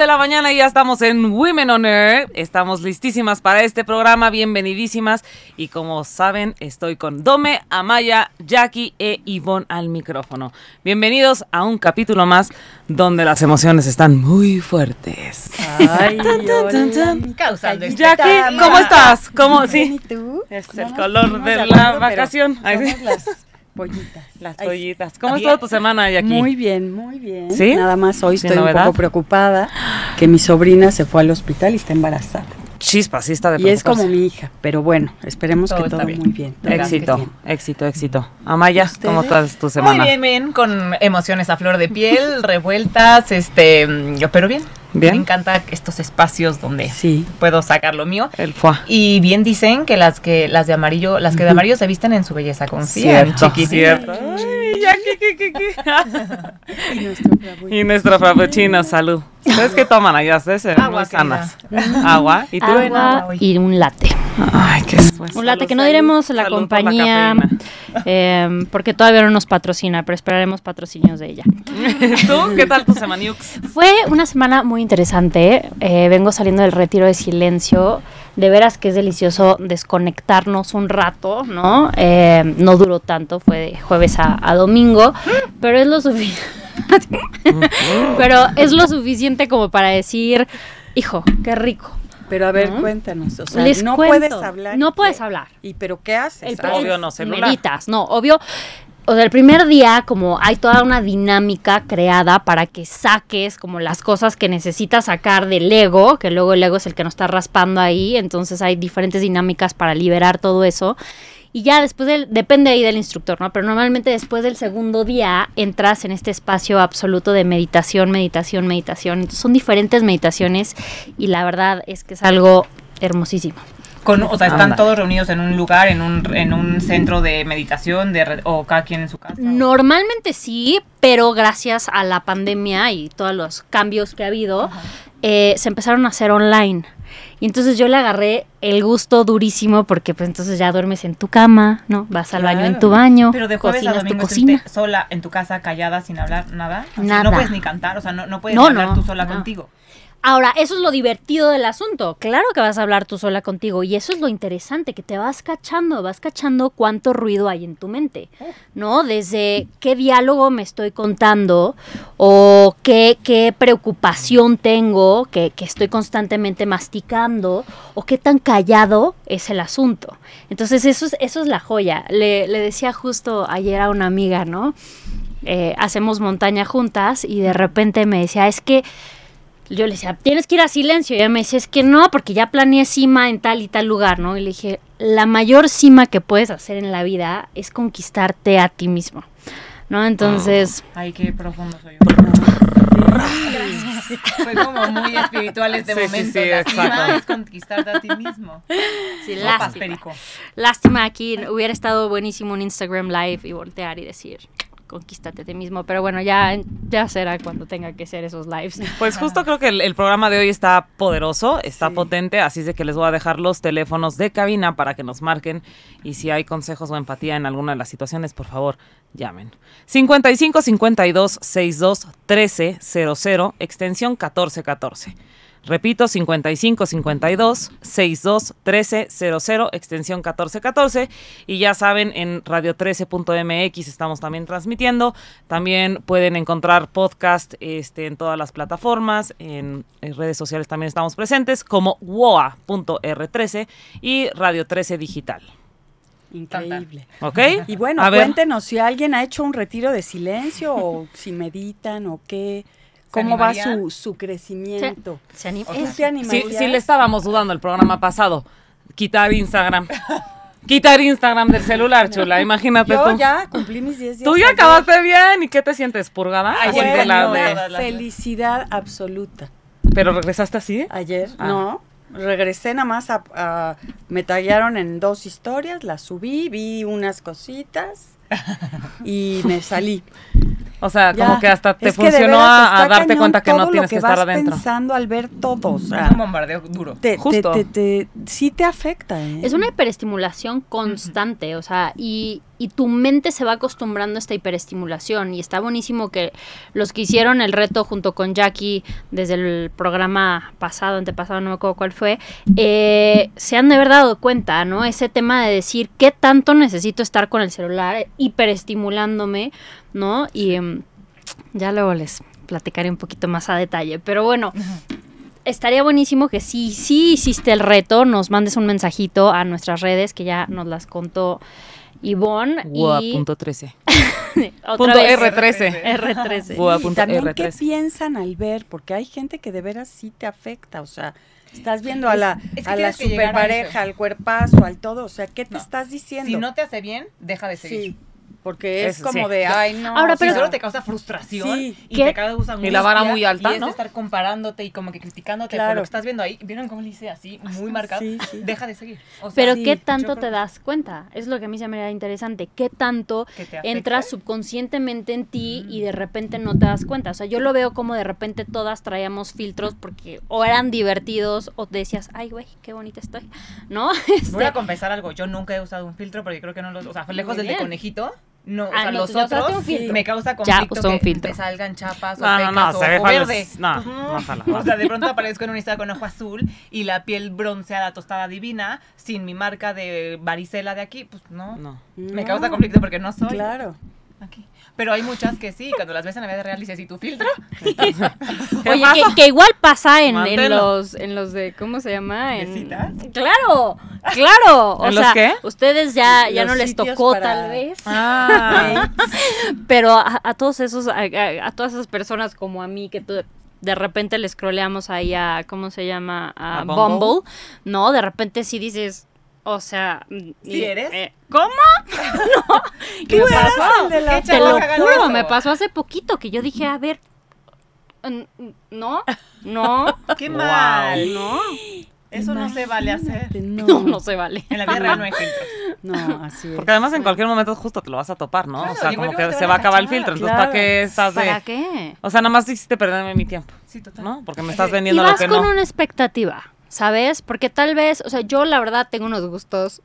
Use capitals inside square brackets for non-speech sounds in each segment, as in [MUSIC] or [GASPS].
jueves 10 de la mañana y ya estamos en Women on Air. Estamos listísimas para este programa, bienvenidísimas. Y como saben, estoy con Dome, Amaya, Jackie e Ivonne al micrófono. Bienvenidos a un capítulo más donde las emociones están muy fuertes. Ay, Causando Jackie, ¿cómo estás? ¿Cómo? Sí. ¿Y tú? Es el color de la vacación. Somos las pollitas. [LAUGHS] Las Ay, pollitas. ¿Cómo estuvo tu semana, Jackie? Muy bien, muy bien. ¿Sí? Nada más hoy ¿Sin estoy un poco preocupada que mi sobrina se fue al hospital y está embarazada. Chispa, sí está de Y es como mi hija, pero bueno, esperemos Todo que todo bien. muy bien. Éxito, éxito, éxito. Amaya, ¿cómo estás tu semana? Muy bien, bien, con emociones a flor de piel, [LAUGHS] revueltas, este, mm, pero bien. Bien. Me encanta estos espacios donde Sí. puedo sacar lo mío. El foie. Y bien dicen que las que las de amarillo, las que de amarillo se visten en su belleza, confían, Cierto, chiquitín. cierto. Ay, Jackie, ¿qué, qué, qué? [LAUGHS] Y nuestro. Y nuestro frappuccino, salud. ¿Ustedes qué toman allá? Ustedes se Agua, sanas. querida. Agua. ¿Y tú? Agua. agua y un latte. Ay, qué pues, Un latte que no diremos la Salud compañía eh, porque todavía no nos patrocina, pero esperaremos patrocinios de ella. [LAUGHS] ¿Tú? ¿Qué tal tu semaniux? Fue una semana muy interesante. eh, vengo saliendo del retiro de silencio. De veras que es delicioso desconectarnos un rato, ¿no? Eh, no duró tanto, fue de jueves a, a domingo, pero es lo suficiente. [LAUGHS] pero es lo suficiente como para decir, hijo, qué rico. Pero a ver, ¿No? cuéntanos. O sea, Les no cuento. puedes hablar. No ¿y puedes hablar. ¿Y pero qué haces? El, ¿Haces? Obvio el- no, celular. meditas, no, obvio. O sea, el primer día, como hay toda una dinámica creada para que saques como las cosas que necesitas sacar del ego, que luego el ego es el que nos está raspando ahí, entonces hay diferentes dinámicas para liberar todo eso. Y ya después del, depende ahí del instructor, ¿no? Pero normalmente después del segundo día entras en este espacio absoluto de meditación, meditación, meditación. Son diferentes meditaciones y la verdad es que es algo hermosísimo. Con, o sea, están Anda. todos reunidos en un lugar, en un, en un centro de meditación, de o cada quien en su casa. Normalmente sí, pero gracias a la pandemia y todos los cambios que ha habido, eh, se empezaron a hacer online. Y entonces yo le agarré el gusto durísimo porque pues entonces ya duermes en tu cama, ¿no? Vas al baño en tu baño, Pero de jueves a cocinas tu domingo cocina. estuviste sola en tu casa, callada, sin hablar nada. Así, Nada. No puedes ni cantar, o sea, no, no puedes No, hablar no, tú sola no. contigo. Ahora, eso es lo divertido del asunto. Claro que vas a hablar tú sola contigo y eso es lo interesante, que te vas cachando, vas cachando cuánto ruido hay en tu mente, ¿no? Desde qué diálogo me estoy contando o qué, qué preocupación tengo que, estoy constantemente masticando o qué tan callado es el asunto. Entonces, eso es, eso es la joya. Le, le decía justo ayer a una amiga, ¿no? Eh, hacemos montaña juntas y de repente me decía, es que yo le decía, tienes que ir a silencio. Y ella me decía, es que no, porque ya planeé cima en tal y tal lugar, ¿no? Y le dije, la mayor cima que puedes hacer en la vida es conquistarte a ti mismo, ¿no? Entonces, Ay, qué profundo soy yo. Fue como muy espiritual este Sí, sí, momento. sí, la cima es conquistarte a ti mismo. sí, lástima. Lástima aquí, hubiera estado buenísimo un Instagram Live y voltear y decir, conquístate a ti mismo. Pero bueno, ya, ya será cuando tenga que ser esos lives. Pues justo creo que el, el programa de hoy está poderoso, está Sí. potente, así es de que les voy a dejar los teléfonos de cabina para que nos marquen y si hay consejos o empatía en alguna de las situaciones, por favor, llamen. 55 52 62 13 00, extensión 1414. Repito, 55 52 62 13 00, extensión 1414. Y ya saben, en radio13.mx estamos también transmitiendo. También pueden encontrar podcast este, en todas las plataformas. En, en redes sociales también estamos presentes, como woa.r13 y Radio 13 Digital. Increíble. ¿Ok? Y bueno, A ver. cuéntenos si alguien ha hecho un retiro de silencio o si meditan o qué, cómo va su, su crecimiento. Se anima- ¿Tú es- te animarías? Sí, sí le estábamos dudando el programa pasado. Quitar Instagram. [LAUGHS] Quitar Instagram del celular, chula. Imagínate Yo tú. ya cumplí mis 10 días. Tú ya acabaste bien. ¿Y qué te sientes? ¿Purgada? Ay, bueno, de la de- felicidad absoluta. ¿Pero regresaste así? Ayer, Ah. no. Regresé nada más a, a- Me tallaron en dos historias, las subí, vi unas cositas [LAUGHS] y me salí. O sea, Ya. como que hasta te Es que funcionó veras a, darte cuenta que no tienes que, estar vas adentro. pensando al ver todo, o sea, Es un bombardeo duro. te, te- Justo. te- te- sí te afecta, ¿eh? Es una hiperestimulación constante, o sea, y, y tu mente se va acostumbrando a esta hiperestimulación. Y está buenísimo que los que hicieron el reto junto con Jackie desde el programa pasado, antepasado, no me acuerdo cuál fue, eh, se han de haber dado cuenta, ¿no? Ese tema de decir qué tanto necesito estar con el celular hiperestimulándome, ¿no? Y em, ya luego les platicaré un poquito más a detalle. Pero bueno, estaría buenísimo que si sí hiciste el reto, nos mandes un mensajito a nuestras redes que ya nos las contó Ivonne. Gua y punto 13. [LAUGHS] otra Punto vez, R13. R13. Gua Y punto también qué R13. piensan al ver, porque hay gente que de veras sí te afecta, o sea, estás viendo a la, es que a la que llegar a al cuerpazo, al todo, o sea, ¿qué te No. estás diciendo? Si no te hace bien, deja de seguir. sí, porque es Eso como sí. de, ay, no. Ahora, o Si pero- solo te causa frustración Sí. y ¿Qué? te causa angustia. Y la vara muy alta, y es ¿no? de estar comparándote y como que criticándote por lo que estás viendo ahí. ¿Vieron cómo le hice así, muy marcado? Sí, sí. Deja de seguir. O sea, Pero sí, ¿qué tanto creo te das cuenta? Es lo que a mí se me da interesante. ¿Qué tanto que te afecta. entra subconscientemente en ti y de repente no te das cuenta? O sea, yo lo veo como de repente todas traíamos filtros porque o eran divertidos o decías, ay, güey, qué bonita estoy, ¿no? Este, [LAUGHS] Voy a confesar algo. Yo nunca he usado un filtro porque creo que no los. O sea, lejos del de conejito. No, o Ah, sea, no, los ya usaste otros un filtro. me causa Ya conflicto un que filtro. te salgan chapas o No, no, pecas no, o se falo- verde. no, Pues no jala, [LAUGHS] O no. sea, de pronto aparezco en un Insta con ojo azul y la piel bronceada, tostada, divina, sin mi marca de varicela de aquí, pues no. No. Me No, causa conflicto porque no soy. Claro. Aquí. Pero hay muchas que sí, cuando las ves en la vida real dices, ¿y tu filtro? [LAUGHS] ¿Qué Oye, que, que igual pasa en, en los en los de ¿cómo se llama? ¿De En, citas? Claro, claro. [LAUGHS] O ¿En los sea, qué? ustedes ya, ya Los no les tocó para- tal vez. [LAUGHS] Ah, Pero a, a todos esos, a, a- a todas esas personas como a mí que tú- de repente le scrolleamos ahí a, ¿cómo se llama? A, ¿A Bumble? Bumble? ¿no? De repente sí dices, o sea... ¿Sí y- eres? eh, ¿Cómo? [LAUGHS] no. ¿Qué me pasó? de la ¿Qué Te lo que juro, me pasó hace poquito que yo dije, a ver, mm, no, no, [LAUGHS] ¡Qué Wow. mal! no, [GASPS] Eso no se vale hacer. Imagínate, No, no, [LAUGHS] no se vale. En la vida real no hay filtros. No, así es. porque además en cualquier momento justo te lo vas a topar, ¿no? Claro, o sea, como que momento se va a acabar el filtro. Entonces, Claro. ¿para qué estás de...? ¿Para qué? O sea, nada más hiciste perderme mi tiempo, Sí, total. ¿no? Porque me estás Y Y vendiendo lo vas que con no. una expectativa, ¿sabes? Porque tal vez, o sea, yo la verdad tengo unos gustos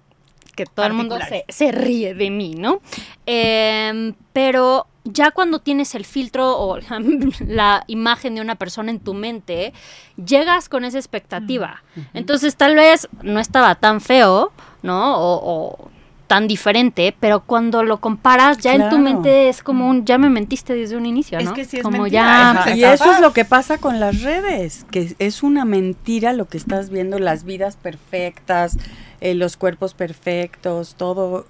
que todo el mundo se, ríe de mí, ¿no? Em, pero ya cuando tienes el filtro o [LAUGHS] la imagen de una persona en tu mente, llegas con esa expectativa. Entonces tal vez no estaba tan feo, ¿no? O, o tan diferente, pero cuando lo comparas ya en tu mente es como un, ya me mentiste desde un inicio, Es ¿no? que sí es como mentira, ya... es Y eso es lo que pasa con las redes, que es una mentira lo que estás viendo, las vidas perfectas, eh, los cuerpos perfectos, todo.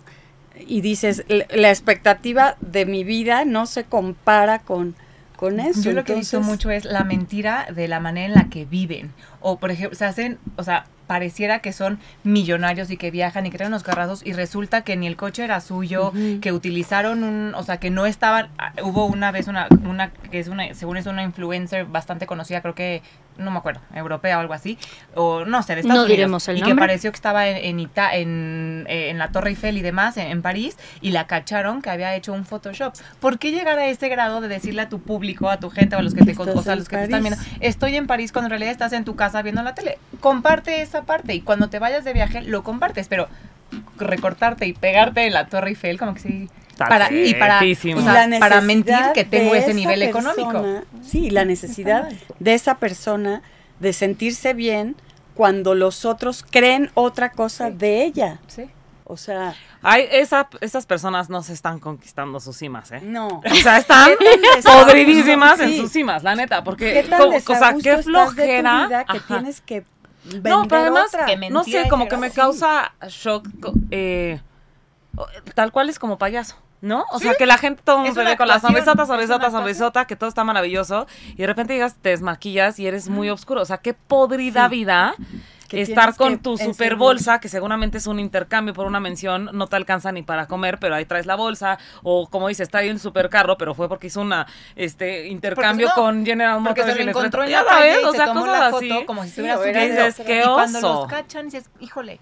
Y dices, "L- la expectativa de mi vida no se compara con, con eso. Yo lo que he visto mucho es la mentira de la manera en la que viven. O, por ejemplo, se hacen, o sea, pareciera que son millonarios y que viajan y que traen unos carrazos y resulta que ni el coche era suyo, que utilizaron un, o sea, que no estaban, ah, hubo una vez una, una que es una, según es una influencer bastante conocida, creo que, no me acuerdo, europea o algo así, o no sé, de Estados No Unidos, diremos el y nombre. que pareció que estaba en, en, Ita- en, eh, en la Torre Eiffel y demás, en, en París, y la cacharon que había hecho un Photoshop. ¿Por qué llegar a ese grado de decirle a tu público, a tu gente o a los que te, o sea, a los que te están viendo, estoy en París cuando en realidad estás en tu casa viendo la tele? Comparte esa parte y cuando te vayas de viaje lo compartes, pero recortarte y pegarte en la Torre Eiffel como que sí para y para, Tarjetísimo. o Y sea, la para mentir que tengo ese nivel económico. Sí, la necesidad de esa persona de sentirse bien cuando los otros creen otra cosa de ella. Sí. O sea, Ay, esa, esas personas no se están conquistando sus cimas, ¿eh? no. O sea, están ¿Qué tan desagusto- podridísimas en Sí. sus cimas, la neta, porque, ¿Qué o sea, qué estás de tu flojera. vida que Ajá. tienes que No, vender pero además, otra? que no sé, como que me causa shock, eh, tal cual es como payaso. ¿No? O sea, que la gente, todo mundo ve con la sonrisota, sonrisota, sonrisota, que todo está maravilloso, y de repente llegas, te desmaquillas y eres muy oscuro. O sea, qué podrida Sí. vida estar con tu super bolsa, que seguramente es un intercambio por una mención, no te alcanza ni para comer, pero ahí traes la bolsa, o como dices, está ahí el super carro, pero fue porque hizo una este intercambio no, con General Porque Motors se y lo encontró en la calle y o se sea, tomó cosas la así. foto como si Sí, estuviera era dices, qué y cuando oso. los cachan dices, híjole,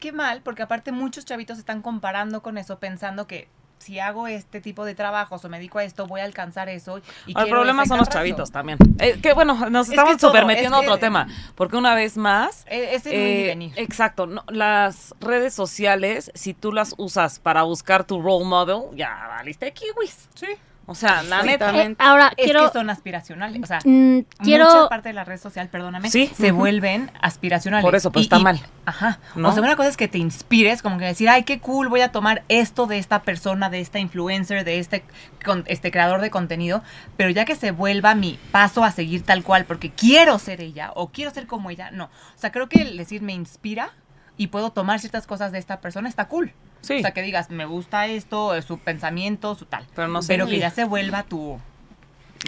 qué mal, porque aparte muchos chavitos están comparando con eso pensando que si hago este tipo de trabajos o me dedico a esto, voy a alcanzar eso. Y el problema son los chavitos también. Eh, que bueno, nos estamos súper metiendo a otro tema, porque una vez más... E, es eh, exacto, no, las redes sociales, si tú las usas para buscar tu role model, ya valiste kiwis. Sí. O sea, la neta. Eh, ahora, es quiero... que son aspiracionales. O sea, mm, quiero... mucha parte de la red social, perdóname, ¿Sí? se vuelven aspiracionales. Por eso, pues está mal. Ajá. O sea, una cosa es que te inspires, como que decir, ay, qué cool, voy a tomar esto de esta persona, de esta influencer, de este, con, este creador de contenido, pero ya que se vuelva mi paso a seguir tal cual, porque quiero ser ella o quiero ser como ella, no. O sea, creo que el decir me inspira y puedo tomar ciertas cosas de esta persona está cool. O sea, que digas, me gusta esto, su pensamiento, su tal. Pero no sé. Pero que ya [LAUGHS] se vuelva tu.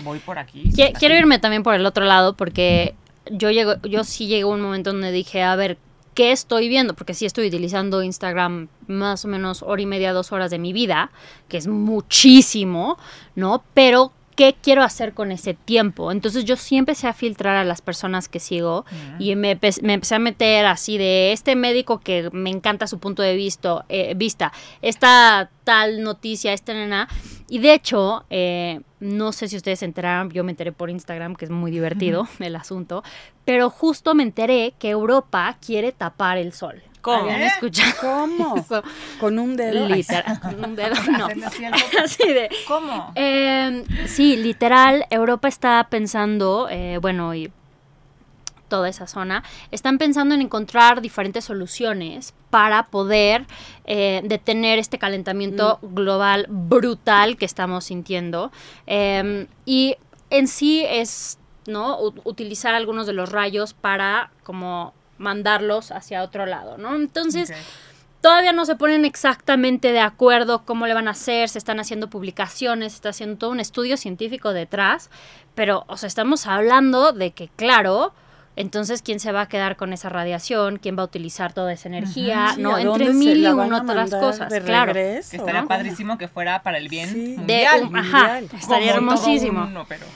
Voy por aquí. quiero irme también por el otro lado porque yo llego, yo sí llegué a un momento donde dije, a ver, ¿qué estoy viendo? Porque sí estoy utilizando Instagram más o menos hora y media, dos horas de mi vida, que es muchísimo, ¿no? Pero qué quiero hacer con ese tiempo. Entonces yo siempre empecé a filtrar a las personas que sigo y me, empecé a meter así de este médico que me encanta su punto de vista, eh, vista esta tal noticia, esta nena. Y de hecho, eh, no sé si ustedes se enteraron, yo me enteré por Instagram, que es muy divertido [LAUGHS] el asunto, pero justo me enteré que Europa quiere tapar el sol. ¿Cómo? ¿Cómo? [LAUGHS] Con un dedo. Literal, con un dedo, [LAUGHS] no. [LAUGHS] Así de, ¿Cómo? Eh, sí, literal, Europa está pensando, eh, bueno, y toda esa zona, están pensando en encontrar diferentes soluciones para poder eh, detener este calentamiento mm. global brutal que estamos sintiendo. Em, y en sí es, ¿no? utilizar algunos de los rayos para como mandarlos hacia otro lado, ¿no? Entonces, todavía no se ponen exactamente de acuerdo cómo le van a hacer, se están haciendo publicaciones, se está haciendo todo un estudio científico detrás, pero, o sea, estamos hablando de que, claro, entonces, ¿quién se va a quedar con esa radiación? ¿Quién va a utilizar toda esa energía? ¿No? Entre mil y una otras cosas. claro. estaría padrísimo que fuera para el bien mundial. ajá, estaría hermosísimo. pero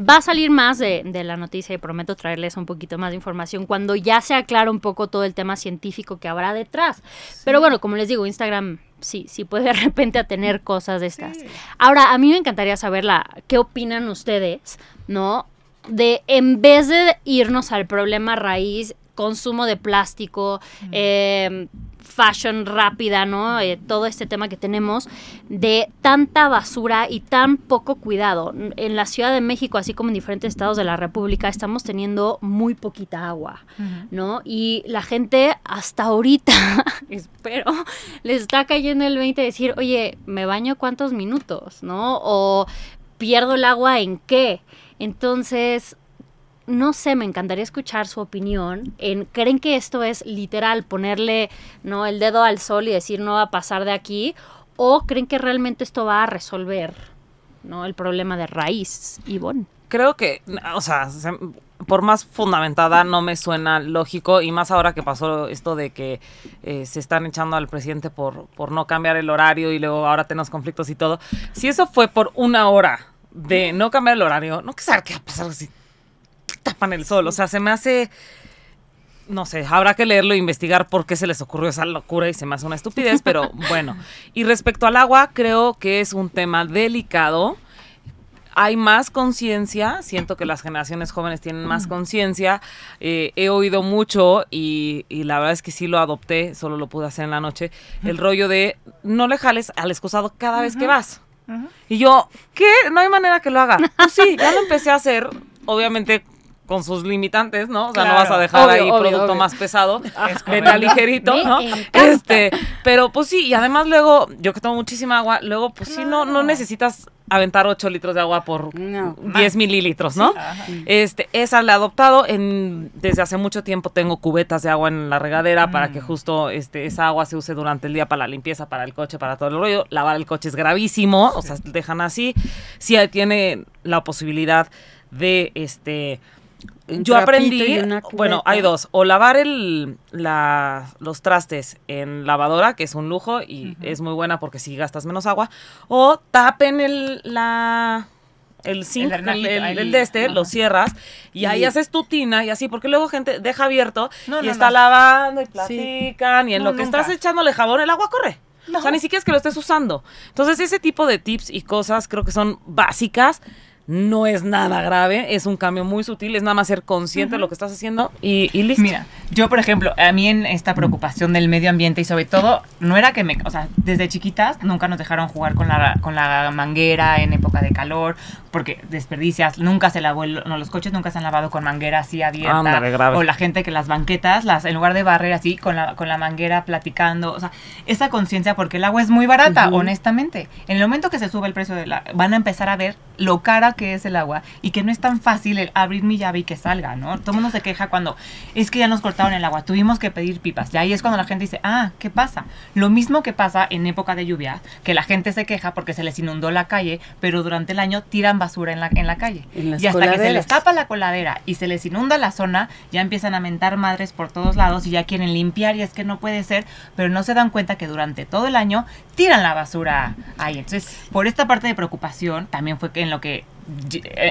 Va a salir más de, la noticia y prometo traerles un poquito más de información cuando ya se aclara un poco todo el tema científico que habrá detrás. Pero bueno, como les digo, Instagram sí, sí puede de repente a tener cosas de estas. Ahora, a mí me encantaría saber la, qué opinan ustedes, ¿no? De en vez de irnos al problema raíz, consumo de plástico, eh, fashion rápida, ¿no? Eh, todo este tema que tenemos de tanta basura y tan poco cuidado. En la Ciudad de México, así como en diferentes estados de la República, estamos teniendo muy poquita agua, ¿no? Y la gente hasta ahorita, [LAUGHS] espero, les está cayendo el 20 de decir, oye, ¿me baño cuántos minutos, ¿no? O pierdo el agua en qué. Entonces, no sé, me encantaría escuchar su opinión. En, ¿Creen que esto es literal ponerle no el dedo al sol y decir no va a pasar de aquí? ¿O creen que realmente esto va a resolver no el problema de raíz, Ivonne? Creo que, o sea, por más fundamentada no me suena lógico y más ahora que pasó esto de que eh, se están echando al presidente por, por no cambiar el horario y luego ahora tenemos conflictos y todo. Si eso fue por una hora de no cambiar el horario, no que saber qué va a pasar tapan el sol. O sea, se me hace no sé, habrá que leerlo e investigar por qué se les ocurrió esa locura y se me hace una estupidez, pero [LAUGHS] bueno. Y respecto al agua, creo que es un tema delicado. Hay más conciencia, siento que las generaciones jóvenes tienen más conciencia. Eh, he oído mucho y, la verdad es que sí lo adopté, solo lo pude hacer en la noche, el rollo de no le jales al excusado cada vez que vas. Y yo, ¿qué? No hay manera que lo haga. Pues sí, ya lo empecé a hacer, obviamente con sus limitantes, ¿no? O sea, no vas a dejar ahí producto más pesado, [LAUGHS] vete ligerito, ¿no? Este, pero pues sí, y además luego, yo que tomo muchísima agua, luego pues sí, no, no necesitas aventar 8 litros de agua por 10 mililitros, ¿no? este, esa la he adoptado. En, desde hace mucho tiempo tengo cubetas de agua en la regadera para que mm. justo este, esa agua se use durante el día para la limpieza, para el coche, para todo el rollo. Lavar el coche es gravísimo, o sea, dejan así. Sí tiene la posibilidad de este yo aprendí, bueno, hay dos, o lavar el, los trastes en lavadora, que es un lujo y es muy buena porque si gastas menos agua, o tapen el, la, el zinc, el, de este, lo cierras y ahí haces tu tina y así, porque luego gente deja abierto y está lavando y platican y en lo que estás echándole jabón el agua corre. O sea, ni siquiera es que lo estés usando. Entonces, ese tipo de tips y cosas creo que son básicas no es nada grave, es un cambio muy sutil, es nada más ser consciente de lo que estás haciendo y, y listo. Mira, yo por ejemplo, a mí en esta preocupación del medio ambiente y sobre todo, no era que me, o sea, desde chiquitas nunca nos dejaron jugar con la, con la manguera en época de calor, porque desperdicias, nunca se lavó, el- no, los coches nunca se han lavado con manguera así abierta, Ándale, grave. o la gente que las banquetas, las en lugar de barrer así con la, con la manguera platicando, o sea, esa conciencia porque el agua es muy barata, honestamente. En el momento que se sube el precio de la, van a empezar a ver lo cara que es el agua y que no es tan fácil el abrir mi llave y que salga, ¿no? Todo el mundo se queja cuando es que ya nos cortaron el agua, tuvimos que pedir pipas. Y ahí es cuando la gente dice, ah, ¿qué pasa? Lo mismo que pasa en época de lluvia, que la gente se queja porque se les inundó la calle, pero durante el año tiran basura en la, en la calle. En y hasta que se les tapa la coladera y se les inunda la zona, ya empiezan a mentar madres por todos lados y ya quieren limpiar y es que no puede ser, pero no se dan cuenta que durante todo el año tiran la basura ahí. Entonces, por esta parte de preocupación, también fue en lo que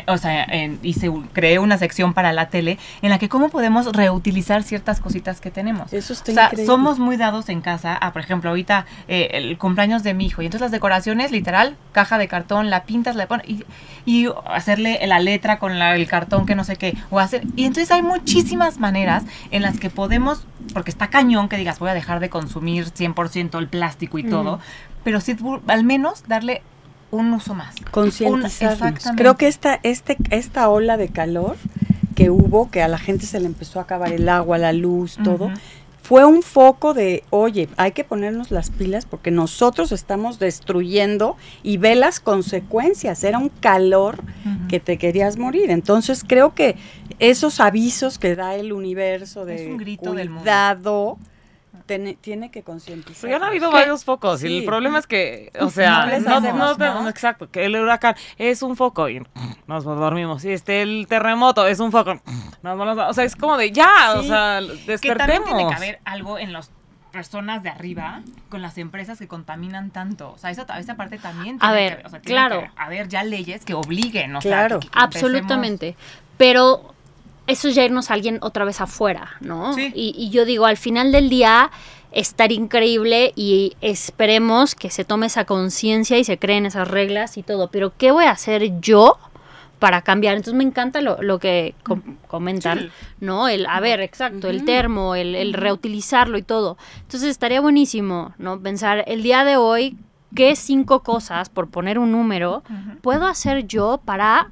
o sea, en- hice, creé una sección para la tele en la que cómo podemos reutilizar ciertas cositas que tenemos. Eso está o sea, increíble. somos muy dados en casa a, por ejemplo, ahorita eh, el cumpleaños de mi hijo y entonces las decoraciones, literal, caja de cartón, la pintas, la pones y, y hacerle la letra con la- el cartón que no sé qué, o hacer, y entonces hay muchísimas maneras en las que podemos, porque está cañón que digas voy a dejar de consumir 100% el plástico y todo, pero sí al menos darle un uso más. Concientizarnos. Creo que esta, este, esta ola de calor que hubo, que a la gente se le empezó a acabar el agua, la luz, todo, fue un foco de, oye, hay que ponernos las pilas porque nosotros estamos destruyendo y ve las consecuencias. Era un calor que te querías morir. Entonces creo que esos avisos que da el universo de Es un grito del mundo. Cuidado tiene, tiene que concientizar. Pero ya han habido varios focos y el problema es que, o sea, No les no, hacemos, no- ¿no? exacto, que el huracán es un foco y nos dormimos. Y este, el terremoto es un foco, nos a- o sea, es como de ya, o sea, que también despertemos. tiene que haber algo en las personas de arriba con las empresas que contaminan tanto. O sea, esa, esa parte también A tiene ver, que, o sea, tiene claro. que haber ya leyes que obliguen, o Claro. sea, que- que Absolutamente. Pero eso es ya irnos a alguien otra vez afuera, ¿no? Sí. Y, y yo digo, al final del día estar increíble y esperemos que se tome esa conciencia y se creen esas reglas y todo. Pero ¿qué voy a hacer yo? para cambiar. Entonces me encanta lo, lo que com- comentan, Sí. ¿no? El, a ver, exacto, el termo, el, el reutilizarlo y todo. Entonces estaría buenísimo, ¿no? Pensar el día de hoy, ¿qué cinco cosas, por poner un número, puedo hacer yo para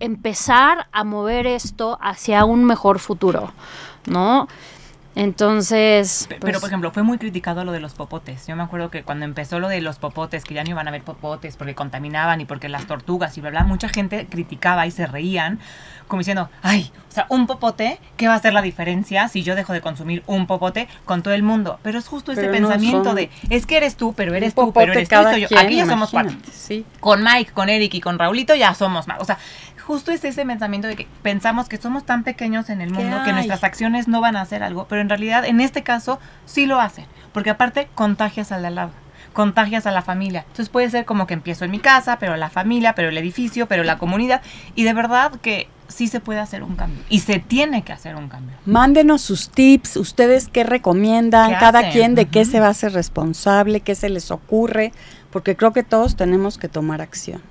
empezar a mover esto hacia un mejor futuro, ¿no? Entonces, pues, Pero, por ejemplo, fue muy criticado lo de los popotes. Yo me acuerdo que cuando empezó lo de los popotes, que ya no iban a haber popotes porque contaminaban y porque las tortugas y bla, bla, mucha gente criticaba y se reían, como diciendo, ay, o sea, un popote, ¿qué va a hacer la diferencia si yo dejo de consumir un popote con todo el mundo? Pero es justo ese no pensamiento de, es que eres tú, pero eres tú, pero eres tú soy yo. Aquí ya somos cuatro Sí. con Mike, con Eric y con Raulito ya somos más. O sea, justo es ese pensamiento de que pensamos que somos tan pequeños en el ¿Qué mundo que nuestras acciones no van a hacer algo, pero en realidad en este caso sí lo hacen, porque aparte contagias al de al lado. Contagias a la familia. Entonces puede ser como que empiezo en mi casa, pero la familia, pero el edificio, pero la comunidad. Y de verdad que sí se puede hacer un cambio. Y se tiene que hacer un cambio. Mándenos sus tips, ustedes qué recomiendan, ¿Qué cada hacen? quien de qué se va a hacer responsable, qué se les ocurre, porque creo que todos tenemos que tomar acción.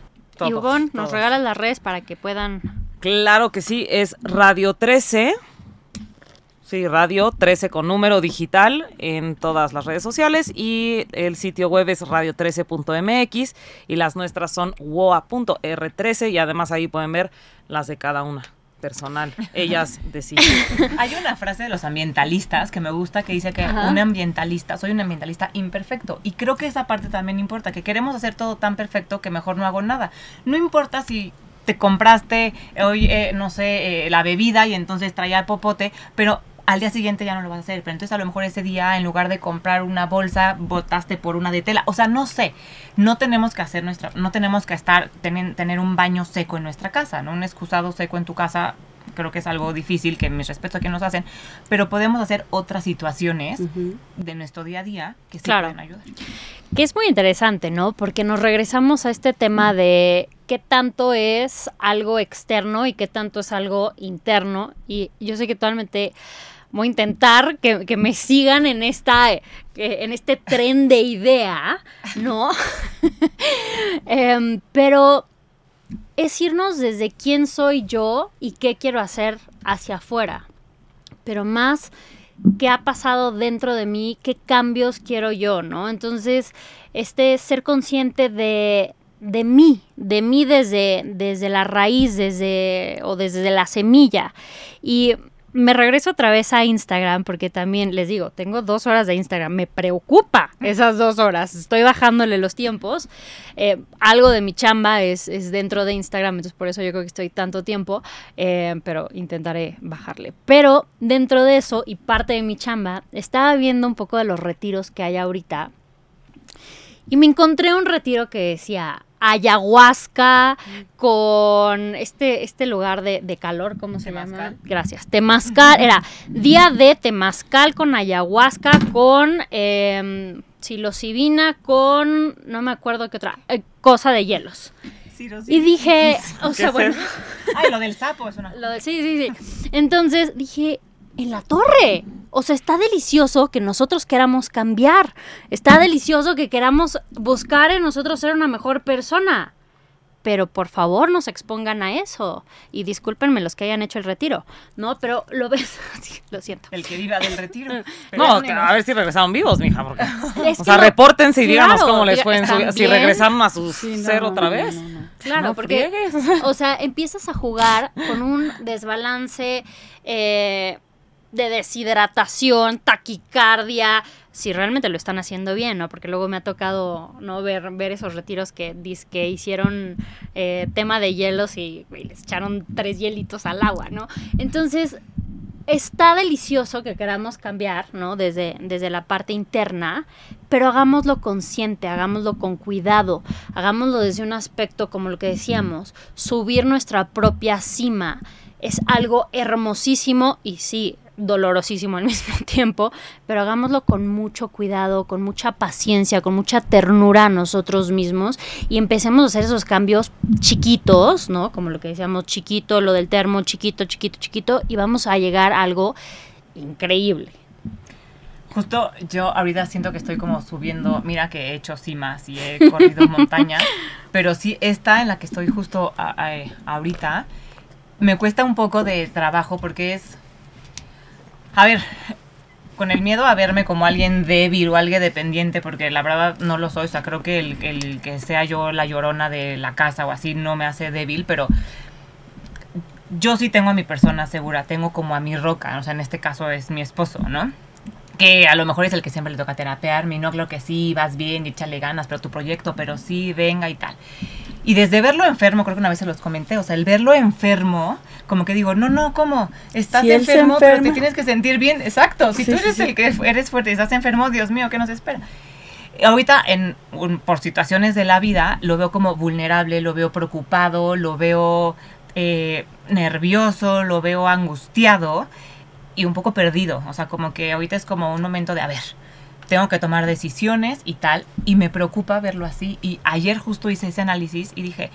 Todos, Ivonne, nos regalas las redes para que puedan... Claro que sí, es Radio 13. Sí, Radio 13 con número digital en todas las redes sociales y el sitio web es radio13.mx y las nuestras son woa.r13 y además ahí pueden ver las de cada una personal. Ellas [LAUGHS] deciden. Hay una frase de los ambientalistas que me gusta que dice que Ajá. un ambientalista, soy un ambientalista imperfecto. Y creo que esa parte también importa, que queremos hacer todo tan perfecto que mejor no hago nada. No importa si te compraste hoy, eh, no sé, eh, la bebida y entonces traía el popote, pero al día siguiente ya no lo vas a hacer. Pero entonces a lo mejor ese día, en lugar de comprar una bolsa, botaste por una de tela. O sea, no sé. No tenemos que hacer nuestra, no tenemos que estar, tenen- tener un baño seco en nuestra casa, ¿no? Un excusado seco en tu casa. Creo que es algo difícil, que mis respetos a quienes nos hacen, pero podemos hacer otras situaciones de nuestro día a día que sí Claro. pueden ayudar. Que es muy interesante, ¿no? Porque nos regresamos a este tema de qué tanto es algo externo y qué tanto es algo interno. Y yo sé que totalmente voy a intentar que, me sigan en esta en este tren de idea, ¿no? [LAUGHS] Em, pero es irnos desde quién soy yo y qué quiero hacer hacia afuera. Pero más qué ha pasado dentro de mí, qué cambios quiero yo, ¿no? Entonces, este ser consciente de, de mí, de mí desde, desde la raíz, desde, o desde la semilla. Y me regreso otra vez a Instagram porque también les digo, tengo dos horas de Instagram, me preocupa esas dos horas, estoy bajándole los tiempos. Eh, algo de mi chamba es, es, dentro de Instagram, entonces por eso yo creo que estoy tanto tiempo, eh, pero intentaré bajarle. Pero dentro de eso y parte de mi chamba, estaba viendo un poco de los retiros que hay ahorita y me encontré un retiro que decía ayahuasca con este, este lugar de, de calor, ¿cómo se Temazcal. llama? Gracias. Temazcal, era día de temazcal con ayahuasca, con eh, psilocibina, con, no me acuerdo qué otra, eh, cosa de hielos. Y dije, o ¿Qué sea, bueno? Ay, lo del sapo es una. [LAUGHS] lo de- sí, sí, sí. Entonces dije, en la torre. O sea, está delicioso que nosotros queramos cambiar. Está delicioso que queramos buscar en nosotros ser una mejor persona. Pero por favor, no se expongan a eso. Y discúlpenme los que hayan hecho el retiro. No, pero lo ves. [LAUGHS] sí, lo siento. El que viva del retiro. [LAUGHS] No, a ver si regresaron vivos, mija, porque... [LAUGHS] Es O sea, no- repórtense y díganos claro, cómo les fue en su ¿están Si regresaron a su Sí, no, cero otra vez. no, no. Claro, No porque, friegues. o sea, empiezas a jugar con un desbalance eh, de deshidratación, taquicardia, si realmente lo están haciendo bien, ¿no? Porque luego me ha tocado no ver, ver esos retiros que que hicieron eh, tema de hielos y, y les echaron tres hielitos al agua, ¿no? Entonces, está delicioso que queramos cambiar, ¿no? Desde, desde la parte interna, pero hagámoslo consciente, hagámoslo con cuidado, hagámoslo desde un aspecto como lo que decíamos, subir nuestra propia cima. Es algo hermosísimo y sí, dolorosísimo al [LAUGHS] mismo tiempo, pero hagámoslo con mucho cuidado, con mucha paciencia, con mucha ternura a nosotros mismos y empecemos a hacer esos cambios chiquitos, ¿no? Como lo que decíamos, chiquito, lo del termo, chiquito, chiquito, chiquito, y vamos a llegar a algo increíble. Justo yo ahorita siento que estoy como subiendo, mira que he hecho cimas y he [LAUGHS] corrido montañas, pero sí esta en la que estoy justo a- a- ahorita, me cuesta un poco de trabajo porque es, a ver, con el miedo a verme como alguien débil o alguien dependiente, porque la verdad no lo soy, o sea, creo que el, el que sea yo la llorona de la casa o así no me hace débil, pero yo sí tengo a mi persona segura, tengo como a mi roca, o sea, en este caso es mi esposo, ¿no? Que a lo mejor es el que siempre le toca terapearme, no, creo que sí, vas bien échale ganas, pero tu proyecto, pero sí, venga y tal. Y desde verlo enfermo, creo que una vez se los comenté, o sea, el verlo enfermo, como que digo, no, no, ¿cómo? Estás Si enfermo, pero te tienes que sentir bien. Exacto, si Sí, tú sí, eres sí. el que eres fuerte y estás enfermo, Dios mío, ¿qué nos espera? Ahorita, en, un- por situaciones de la vida, lo veo como vulnerable, lo veo preocupado, lo veo eh, nervioso, lo veo angustiado y un poco perdido. O sea, como que ahorita es como un momento de, a ver, tengo que tomar decisiones y tal, y me preocupa verlo así. Y ayer justo hice ese análisis y dije,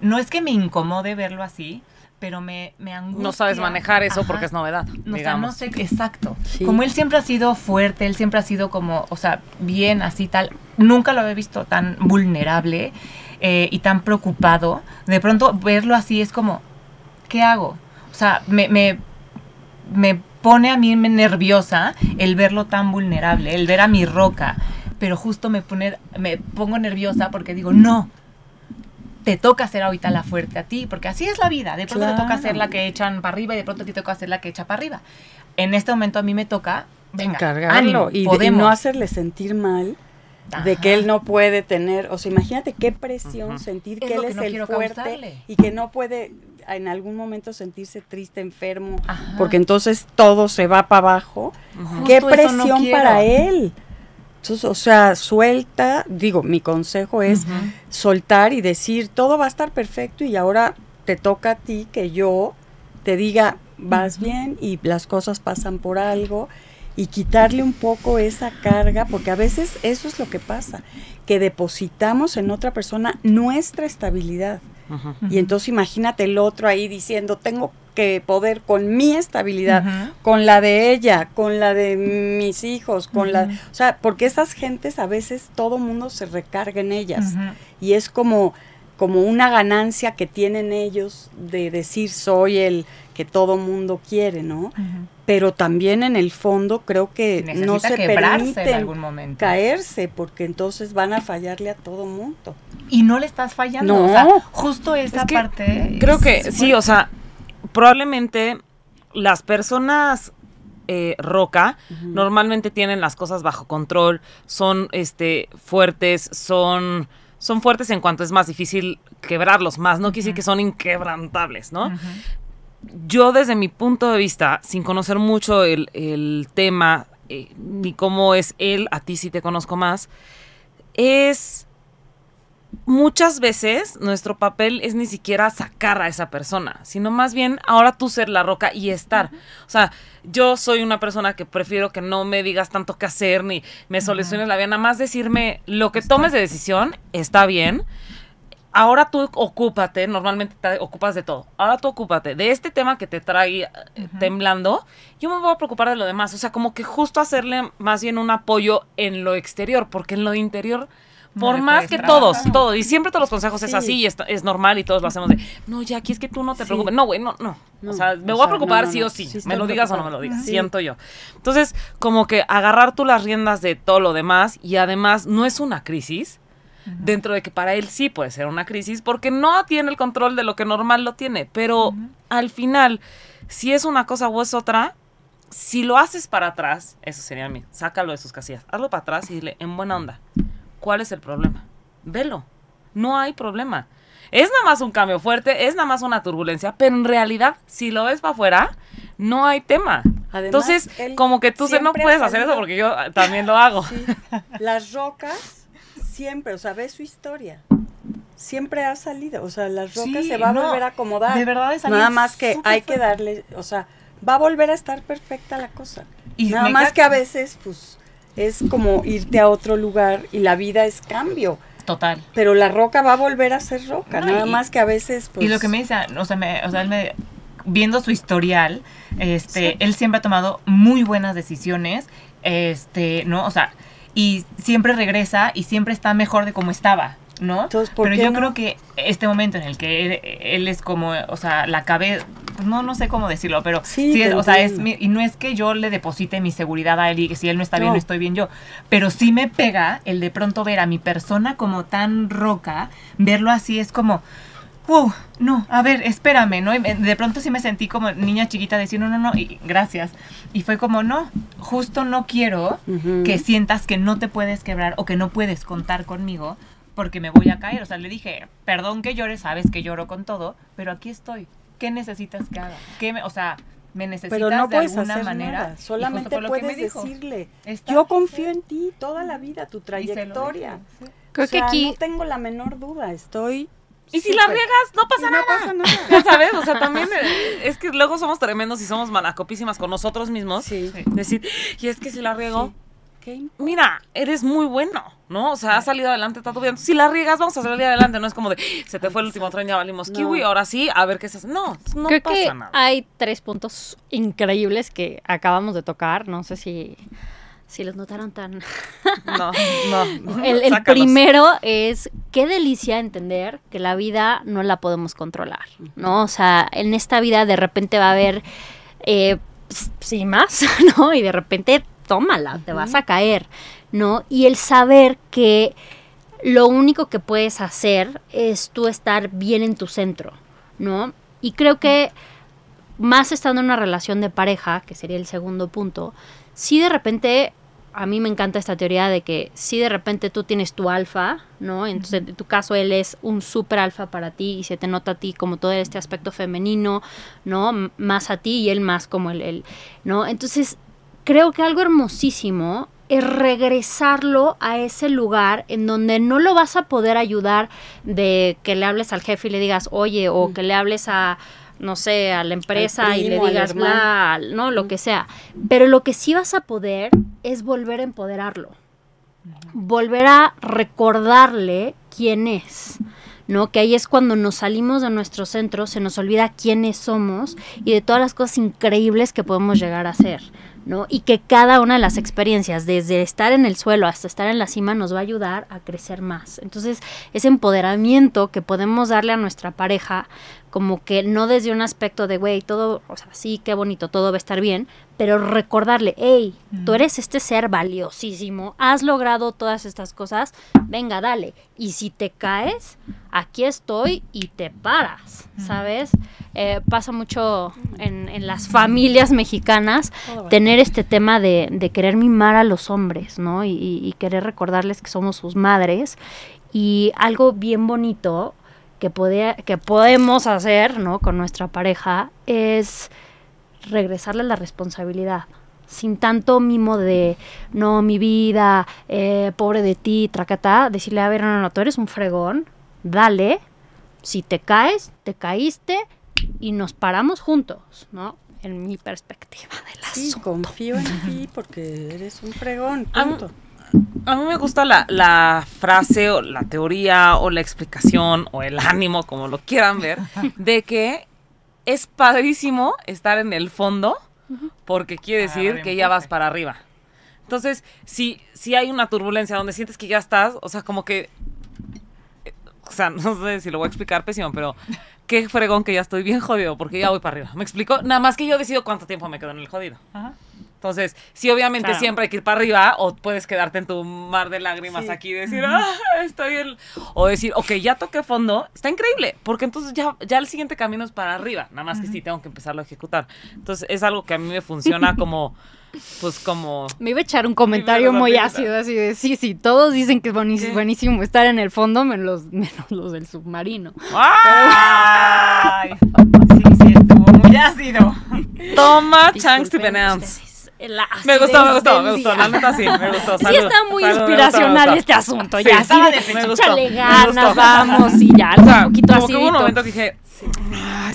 no es que me incomode verlo así, pero me, me angustia. No sabes manejar eso Ajá. porque es novedad, No, o sea, no digamos. sé, exacto. Sí. Como él siempre ha sido fuerte, él siempre ha sido como, o sea, bien así tal, nunca lo había visto tan vulnerable eh, y tan preocupado. De pronto verlo así es como, ¿qué hago? O sea, me, me, me pone a mí me nerviosa el verlo tan vulnerable, el ver a mi roca, pero justo me, pone, me pongo nerviosa porque digo, no, te toca ser ahorita la fuerte a ti, porque así es la vida. De pronto te toca ser la que echan para arriba y de pronto te toca ser la que echa para arriba. En este momento a mí me toca, venga, encargarlo ánimo, y, de- y podemos. no hacerle sentir mal de que él no puede tener, o sea, imagínate qué presión sentir Es que él que es no el fuerte causarle. y que no puede en algún momento sentirse triste, enfermo, Ajá. porque entonces todo se va para abajo. Qué Justo eso no presión para él. Entonces, o sea, suelta, digo, mi consejo es soltar y decir, todo va a estar perfecto y ahora te toca a ti que yo te diga, vas bien y las cosas pasan por algo y quitarle un poco esa carga, porque a veces eso es lo que pasa, que depositamos en otra persona nuestra estabilidad. Y entonces imagínate el otro ahí diciendo, tengo que poder con mi estabilidad, con la de ella, con la de mis hijos, con la, o sea, porque esas gentes a veces todo mundo se recarga en ellas. Y es como como una ganancia que tienen ellos de decir soy el que todo mundo quiere, ¿no? Pero también en el fondo creo que Necesita no se en permiten algún momento. caerse porque entonces van a fallarle a todo mundo. Y no le estás fallando. No. O sea, justo esa Es que parte. Creo es que sí, o sea, probablemente las personas eh, roca normalmente tienen las cosas bajo control, son este fuertes, son son fuertes en cuanto es más difícil quebrarlos más, no quiere decir que son inquebrantables, ¿no? Yo desde mi punto de vista, sin conocer mucho el, el tema, eh, ni cómo es él, a ti sí te conozco más, es muchas veces nuestro papel es ni siquiera sacar a esa persona, sino más bien ahora tú ser la roca y estar. O sea, yo soy una persona que prefiero que no me digas tanto qué hacer ni me soluciones la vida, nada más decirme lo que tomes de decisión está bien. Ahora tú ocúpate, normalmente te ocupas de todo. Ahora tú ocúpate de este tema que te trae eh, temblando. Yo me voy a preocupar de lo demás. O sea, como que justo hacerle más bien un apoyo en lo exterior, porque en lo interior, No por más que trabajar. todos, todos, y siempre todos los consejos es Sí. así y es normal y todos lo hacemos de, no, ya aquí es que tú no te Sí. preocupes. No, güey, no, no. No, o sea, me o voy a preocupar no, sí o sí. Sí me lo digas o no me lo digas. Siento yo. Entonces, como que agarrar tú las riendas de todo lo demás y además no es una crisis. Dentro de que para él sí puede ser una crisis, porque no tiene el control de lo que normal lo tiene. Pero al final, si es una cosa o es otra, si lo haces para atrás, eso sería a mí, sácalo de sus casillas, hazlo para atrás y dile, en buena onda, ¿cuál es el problema? Velo, no hay problema. Es nada más un cambio fuerte, es nada más una turbulencia, pero en realidad, si lo ves para afuera, no hay tema. Además, Entonces, como que tú se- no puedes hacer eso porque yo también lo hago. Sí. Las rocas siempre, o sea, ve su historia. Siempre ha salido, o sea, las rocas Sí, se va a no, volver a acomodar. de verdad es Nada más que hay que darle, o sea, va a volver a estar perfecta la cosa. Y Nada más que a veces, pues, es como irte a otro lugar y la vida es cambio. Total. Pero la roca va a volver a ser roca, No, nada y- más que a veces, pues. y lo que me dice, o sea, me, o sea, él me, viendo su historial, este, Sí. él siempre ha tomado muy buenas decisiones, este, ¿no? O sea, y siempre regresa y siempre está mejor de como estaba, ¿no? Entonces, ¿por Pero qué yo no? creo que este momento en el que él, él es como, o sea, la cabeza, no, no sé cómo decirlo, pero Sí, sí, es, o sea, es mi- y no es que yo le deposite mi seguridad a él y que si él no está bien, no estoy bien yo, pero sí me pega el de pronto ver a mi persona como tan roca, verlo así es como, wow, no, a ver, espérame, ¿no? Y de pronto sí me sentí como niña chiquita decir, no, no, no, y gracias. Y fue como, no, justo no quiero que sientas que no te puedes quebrar o que no puedes contar conmigo porque me voy a caer. O sea, le dije, perdón que llores, sabes que lloro con todo, pero aquí estoy. ¿Qué necesitas que haga? ¿Qué me, o sea, me necesitas Pero no de puedes alguna hacer manera. nada, solamente puedes decirle, Está yo confío en ti toda la vida, tu dije, trayectoria. sí. Creo O sea, que aquí no tengo la menor duda, estoy Y si la riegas, no y pasa no nada. pasa nada. [LAUGHS] Ya sabes, o sea, también eh, es que luego somos tremendos y somos malacopísimas con nosotros mismos. Sí. Decir, y es que si la riego, Sí. ¿Qué im- mira, eres muy bueno, ¿no? O sea, has salido adelante, está todo bien. Si la riegas, vamos a salir adelante. No es como de, se te fue el último tren, ya valimos No. kiwi, ahora sí, a ver qué se hace. No, no Creo pasa que nada. hay tres puntos increíbles que acabamos de tocar. No sé si, si los notaron tan... No, [LAUGHS] no. El, el primero es qué delicia entender que la vida no la podemos controlar, ¿no? O sea, en esta vida de repente va a haber, eh, sí, más, [LAUGHS] ¿no? Y de repente, tómala, te vas a caer, ¿no? Y el saber que lo único que puedes hacer es tú estar bien en tu centro, ¿no? Y creo que más estando en una relación de pareja, que sería el segundo punto, si de repente, a mí me encanta esta teoría de que si de repente tú tienes tu alfa, ¿no? Entonces, en tu caso, él es un super alfa para ti y se te nota a ti como todo este aspecto femenino, ¿no? M- Más a ti y él más como el, el ¿no? Entonces, creo que algo hermosísimo es regresarlo a ese lugar en donde no lo vas a poder ayudar de que le hables al jefe y le digas, oye, o que le hables a, no sé, a la empresa y le digas, bla, no, lo que sea. Pero lo que sí vas a poder es volver a empoderarlo. Volver a recordarle quién es. ¿no? Que ahí es cuando nos salimos de nuestro centro, se nos olvida quiénes somos y de todas las cosas increíbles que podemos llegar a ser, ¿no? Y que cada una de las experiencias, desde estar en el suelo hasta estar en la cima, nos va a ayudar a crecer más. Entonces, ese empoderamiento que podemos darle a nuestra pareja, como que no desde un aspecto de, güey, todo, o sea, sí, qué bonito, todo va a estar bien, pero recordarle, hey, tú eres este ser valiosísimo, has logrado todas estas cosas, venga, dale. Y si te caes, aquí estoy y te paras, ¿sabes? Eh, pasa mucho en, en las familias mexicanas tener este tema de, de querer mimar a los hombres, ¿no? Y, y- y querer recordarles que somos sus madres. Y algo bien bonito que, podía- que podemos hacer, ¿no? Con nuestra pareja es regresarle la responsabilidad. Sin tanto mimo de, no, mi vida, eh, pobre de ti, tracata, decirle, a ver, no, no, tú eres un fregón, dale, si te caes, te caíste y nos paramos juntos, ¿no? En mi perspectiva del Sí, asunto. confío en ti porque eres un fregón, punto. A mí me gusta la, la frase o la teoría o la explicación o el ánimo, como lo quieran ver, [LAUGHS] de que es padrísimo estar en el fondo porque quiere Para decir que ya vas para arriba. Entonces, si, si hay una turbulencia donde sientes que ya estás, o sea, como que... O sea, [LAUGHS] no sé si lo voy a explicar pésimo, pero qué fregón que ya estoy bien jodido porque ya voy para arriba. ¿Me explico? Nada más que yo decido cuánto tiempo me quedo en el jodido. Ajá. Entonces, sí, obviamente Claro. siempre hay que ir para arriba, o puedes quedarte en tu mar de lágrimas Sí. aquí y decir, ah, estoy en... O decir, ok, ya toqué fondo, está increíble, porque entonces ya, ya el siguiente camino es para arriba, nada más que sí tengo que empezarlo a ejecutar. Entonces, es algo que a mí me funciona [LAUGHS] como, pues como... Me iba a echar un comentario muy ácido, así de, sí, sí, todos dicen que es buenísimo, estar en el fondo, menos, [LAUGHS] menos los del submarino. Ay, sí, sí, estuvo muy ácido. [LAUGHS] Toma chunks to Disculpen pronounce. ustedes, la Me gustó, me gustó, me gustó, la neta sí, me gustó. [LAUGHS] Sí salud, está muy salud, me gustó, me inspiracional este asunto, Sí, ya, así de, me gustó, échale me ganas, gustó. vamos, y ya, [LAUGHS] O sea, un poquito como que hubo un momento que dije,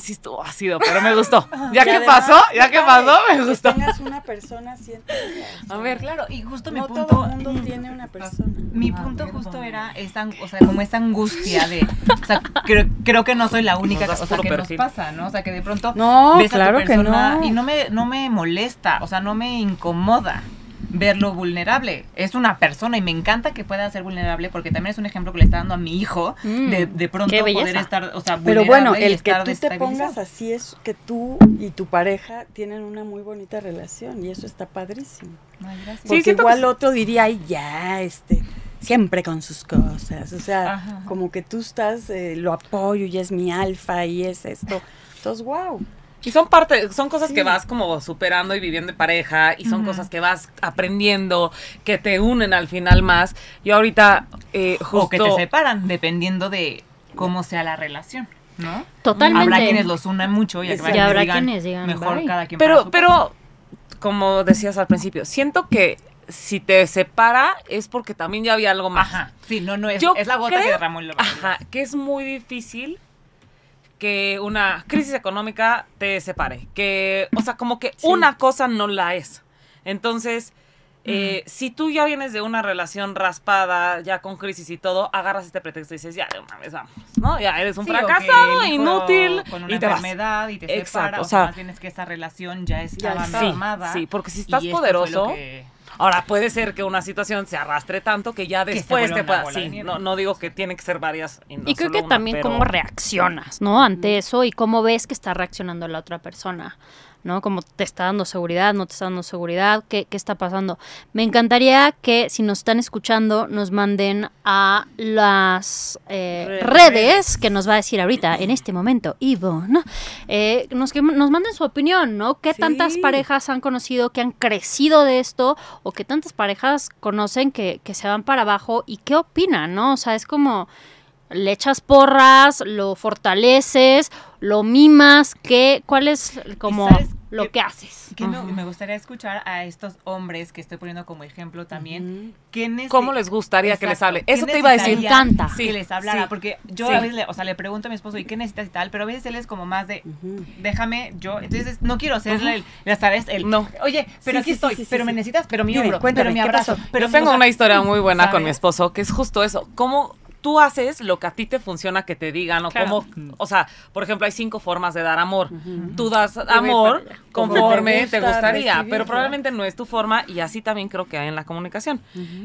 sí estuvo ácido, pero me gustó. [LAUGHS] Ya que además, pasó, ya qué que pasó, me que gustó. tengas una persona vida. [LAUGHS] A ver, Claro, y justo mi No punto. todo el mundo tiene una persona. Mi punto justo era esa, ang- o sea, como esa angustia de, o sea, creo, creo que no soy la única, o sea, que perfil. nos pasa, ¿no? O sea, que de pronto No, ves a tu claro que no. y no me, no me molesta, o sea, no me incomoda verlo vulnerable. Es una persona y me encanta que pueda ser vulnerable porque también es un ejemplo que le está dando a mi hijo Mm, de, de pronto poder estar, o sea, Pero bueno, el que tú te pongas así es que tú y tu pareja tienen una muy bonita relación y eso está padrísimo. Ay, gracias. Sí, Porque que igual sí. otro diría, ay, ya, este, siempre con sus cosas. O sea, Ajá. como que tú estás, eh, lo apoyo y es mi alfa y es esto. Entonces, wow. Y son parte, son cosas Sí. que vas como superando y viviendo de pareja, y son cosas que vas aprendiendo, que te unen al final más. Yo ahorita, eh, justo... O que te separan, dependiendo de cómo sea la relación, ¿no? Totalmente. Habrá quienes los unan mucho y habrá, Y quienes, habrá digan, quienes digan, mejor bye. cada quien para Pero, su pero, como decías al principio, siento que si te separa es porque también ya había algo más. Ajá, sí, no, no es, Yo es la gota que creo- derramó el Ajá, que es muy difícil que una crisis económica te separe. Que, o sea, como que Sí. una cosa no la es. Entonces, eh, si tú ya vienes de una relación raspada, ya con crisis y todo, agarras este pretexto y dices, ya de una vez vamos, ¿no? Ya eres un Sí, fracasado, inútil, Con una y te vas. enfermedad y te Exacto, separa, o o sea, más bien es que esa relación ya estaba está. Sí, armada. sí, porque si estás poderoso, que- Ahora, puede ser que una situación se arrastre tanto que ya Que después vuelva te pueda... Sí, no, no digo que tiene que ser varias. Y, no Y creo que una, también pero- cómo reaccionas, ¿no? Ante eso y cómo ves que está reaccionando la otra persona, ¿no? Como te está dando seguridad, no te está dando seguridad, ¿qué, qué está pasando? Me encantaría que si nos están escuchando nos manden a las eh, Redes. que nos va a decir ahorita, en este momento, Ivo, ¿no? Eh, nos, que nos manden su opinión, ¿no? ¿Qué Sí. tantas parejas han conocido que han crecido de esto o qué tantas parejas conocen que, que se van para abajo y qué opinan, ¿no? O sea, es como le echas porras, lo fortaleces, lo mimas, ¿qué, ¿cuál es como lo que haces? que me, gustaría escuchar a estos hombres que estoy poniendo como ejemplo también. ¿qué nece- ¿Cómo les gustaría que les hable? ¿Qué Eso te iba a decir. Me encanta. Sí, que les hablara, sí. porque yo Sí. a veces, le, o sea, le pregunto a mi esposo, ¿y qué necesitas y tal? Pero a veces él es como más de, déjame, yo, entonces no quiero ya sabes, el, No. oye, pero Sí, aquí sí, estoy, sí, sí, pero sí. me necesitas, pero mi Dime, hombro, cuéntame, pero mi ¿qué abrazo, pasó? pero Yo tengo una historia muy buena con mi esposo, que es justo eso. ¿Cómo tú haces lo que a ti te funciona que te digan o Claro. como, o sea, por ejemplo, hay cinco formas de dar amor. Tú das amor conforme te te, gusta gustaría, recibir, pero probablemente no es tu forma y así también creo que hay en la comunicación.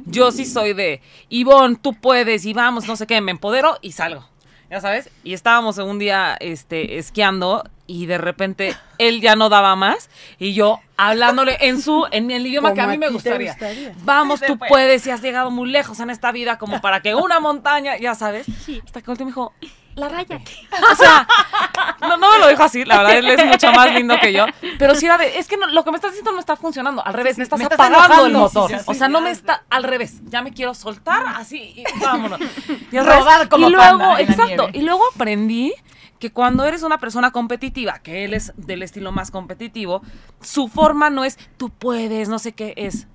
Yo sí soy de, Ivonne, tú puedes y vamos, no sé qué, me empodero y salgo. Ya sabes, y estábamos un día este, esquiando y de repente él ya no daba más y yo hablándole en su en el idioma que a mí a me gustaría. gustaría. Vamos, Sí tú puede. puedes y has llegado muy lejos en esta vida como para que una montaña, ya sabes. Hasta que el último me dijo, lárgate. O sea, no, no me lo dijo así, la verdad, él es mucho más lindo que yo. Pero sí era de, es que no- lo que me estás diciendo no está funcionando. Al revés, me estás me estás apagando el motor. Sí, sí, o sea, no me está. al revés. Ya me quiero soltar así y vámonos. [LAUGHS] Sabes, Rodar como y luego, panda en la exacto. nieve. Y luego aprendí que cuando eres una persona competitiva, que él es del estilo más competitivo, su forma no es tú puedes, no sé qué, es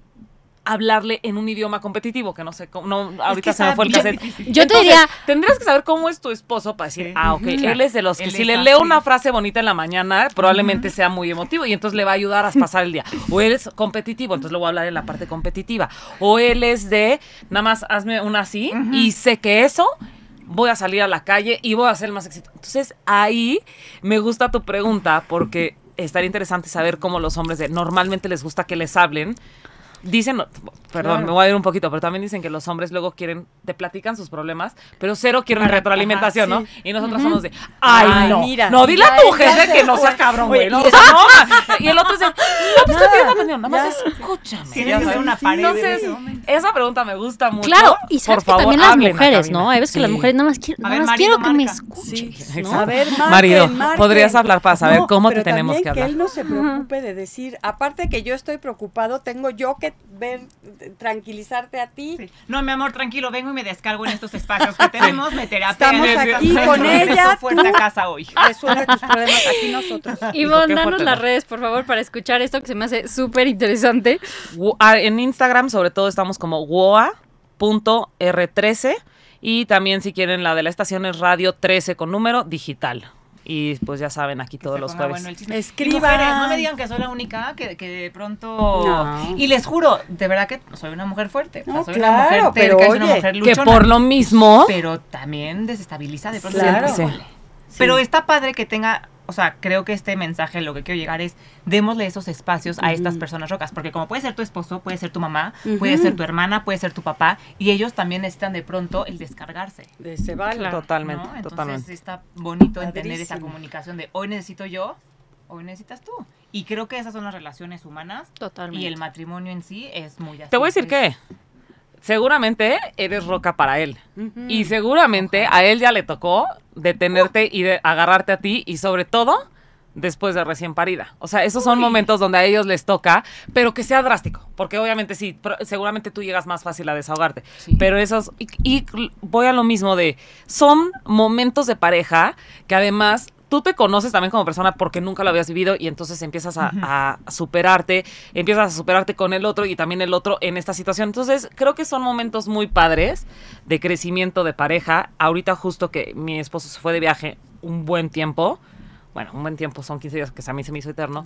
hablarle en un idioma competitivo, que no sé cómo, no, ahorita que se me fue el cassette. difícil. Yo te diría, Tendrías que saber cómo es tu esposo para decir, Sí. ah, ok, él es de los que Él si le así. leo una frase bonita en la mañana, probablemente sea muy emotivo y entonces le va a ayudar a pasar el día. O él es competitivo, entonces le voy a hablar en la parte competitiva. O él es de, nada más hazme una así y sé que eso voy a salir a la calle y voy a hacer más éxito. Entonces ahí me gusta tu pregunta porque estaría interesante saber cómo los hombres de, normalmente les gusta que les hablen. Dicen, perdón, Claro. me voy a ir un poquito, pero también dicen que los hombres luego quieren, te platican sus problemas, pero cero quieren Para- retroalimentación, ajá, ¿no? Y nosotros somos de, ay, Ay, no, mira, no, dile a tu jefe que no sea cabrón, güey, ¿no? y- [LAUGHS] el otro dice, no te estoy pidiendo opinión, nada más ya. escúchame. Tienes ya que ser sabes. una pared en Entonces, esa pregunta me gusta mucho. claro, y sabes Por que favor, también las mujeres. ¿no? Hay veces que las mujeres nada más, quieren, nada más quiero que me ¿no? A ver, Marido, podrías hablar para saber cómo te tenemos que hablar. él no se preocupe de decir, aparte que yo estoy preocupado, tengo yo que ver, tranquilizarte a ti. Sí. No, mi amor, tranquilo, vengo y me descargo en estos espacios que [LAUGHS] tenemos, me terapia. Estamos aquí con ella, fuerte tú. a casa hoy. Resuelve tus problemas aquí nosotros. [LAUGHS] Ivonne, danos las redes, por favor, para escuchar esto que se me hace súper interesante. Ah, En Instagram, sobre todo, estamos como woa.r13 y también si quieren la de la estación es radio 13 con número digital. Y pues ya saben, aquí Que todos los jueves. bueno. Escriban. Mujeres, no me digan que soy la única, que, que de pronto... No. Y les juro, de verdad que soy una mujer fuerte. o sea, No, soy claro, una mujer pero terca, soy una oye, mujer que luchona. por lo mismo... Pero también desestabiliza de pronto. Claro. Sí. Pero está padre que tenga... O sea, creo que este mensaje, lo que quiero llegar es, démosle esos espacios a estas personas rocas, porque como puede ser tu esposo, puede ser tu mamá, puede ser tu hermana, puede ser tu papá, y ellos también necesitan de pronto el descargarse. De se vale. Claro. Totalmente, ¿no? Entonces totalmente. está bonito entender esa comunicación de hoy necesito yo, hoy necesitas tú. Y creo que esas son las relaciones humanas Totalmente. y el matrimonio en sí es muy así. Te voy a decir Es- que seguramente eres roca para él. Y seguramente a él ya le tocó detenerte y de agarrarte a ti y sobre todo después de recién parida. O sea, esos son momentos donde a ellos les toca, pero que sea drástico, porque obviamente sí, seguramente tú llegas más fácil a desahogarte. Sí. Pero esos, y, y voy a lo mismo de, son momentos de pareja que además tú te conoces también como persona porque nunca lo habías vivido y entonces empiezas a, a superarte, empiezas a superarte con el otro y también el otro en esta situación. Entonces creo que son momentos muy padres de crecimiento de pareja. Ahorita justo que mi esposo se fue de viaje un buen tiempo. Bueno, un buen tiempo, son 15 días que a mí se me hizo eterno.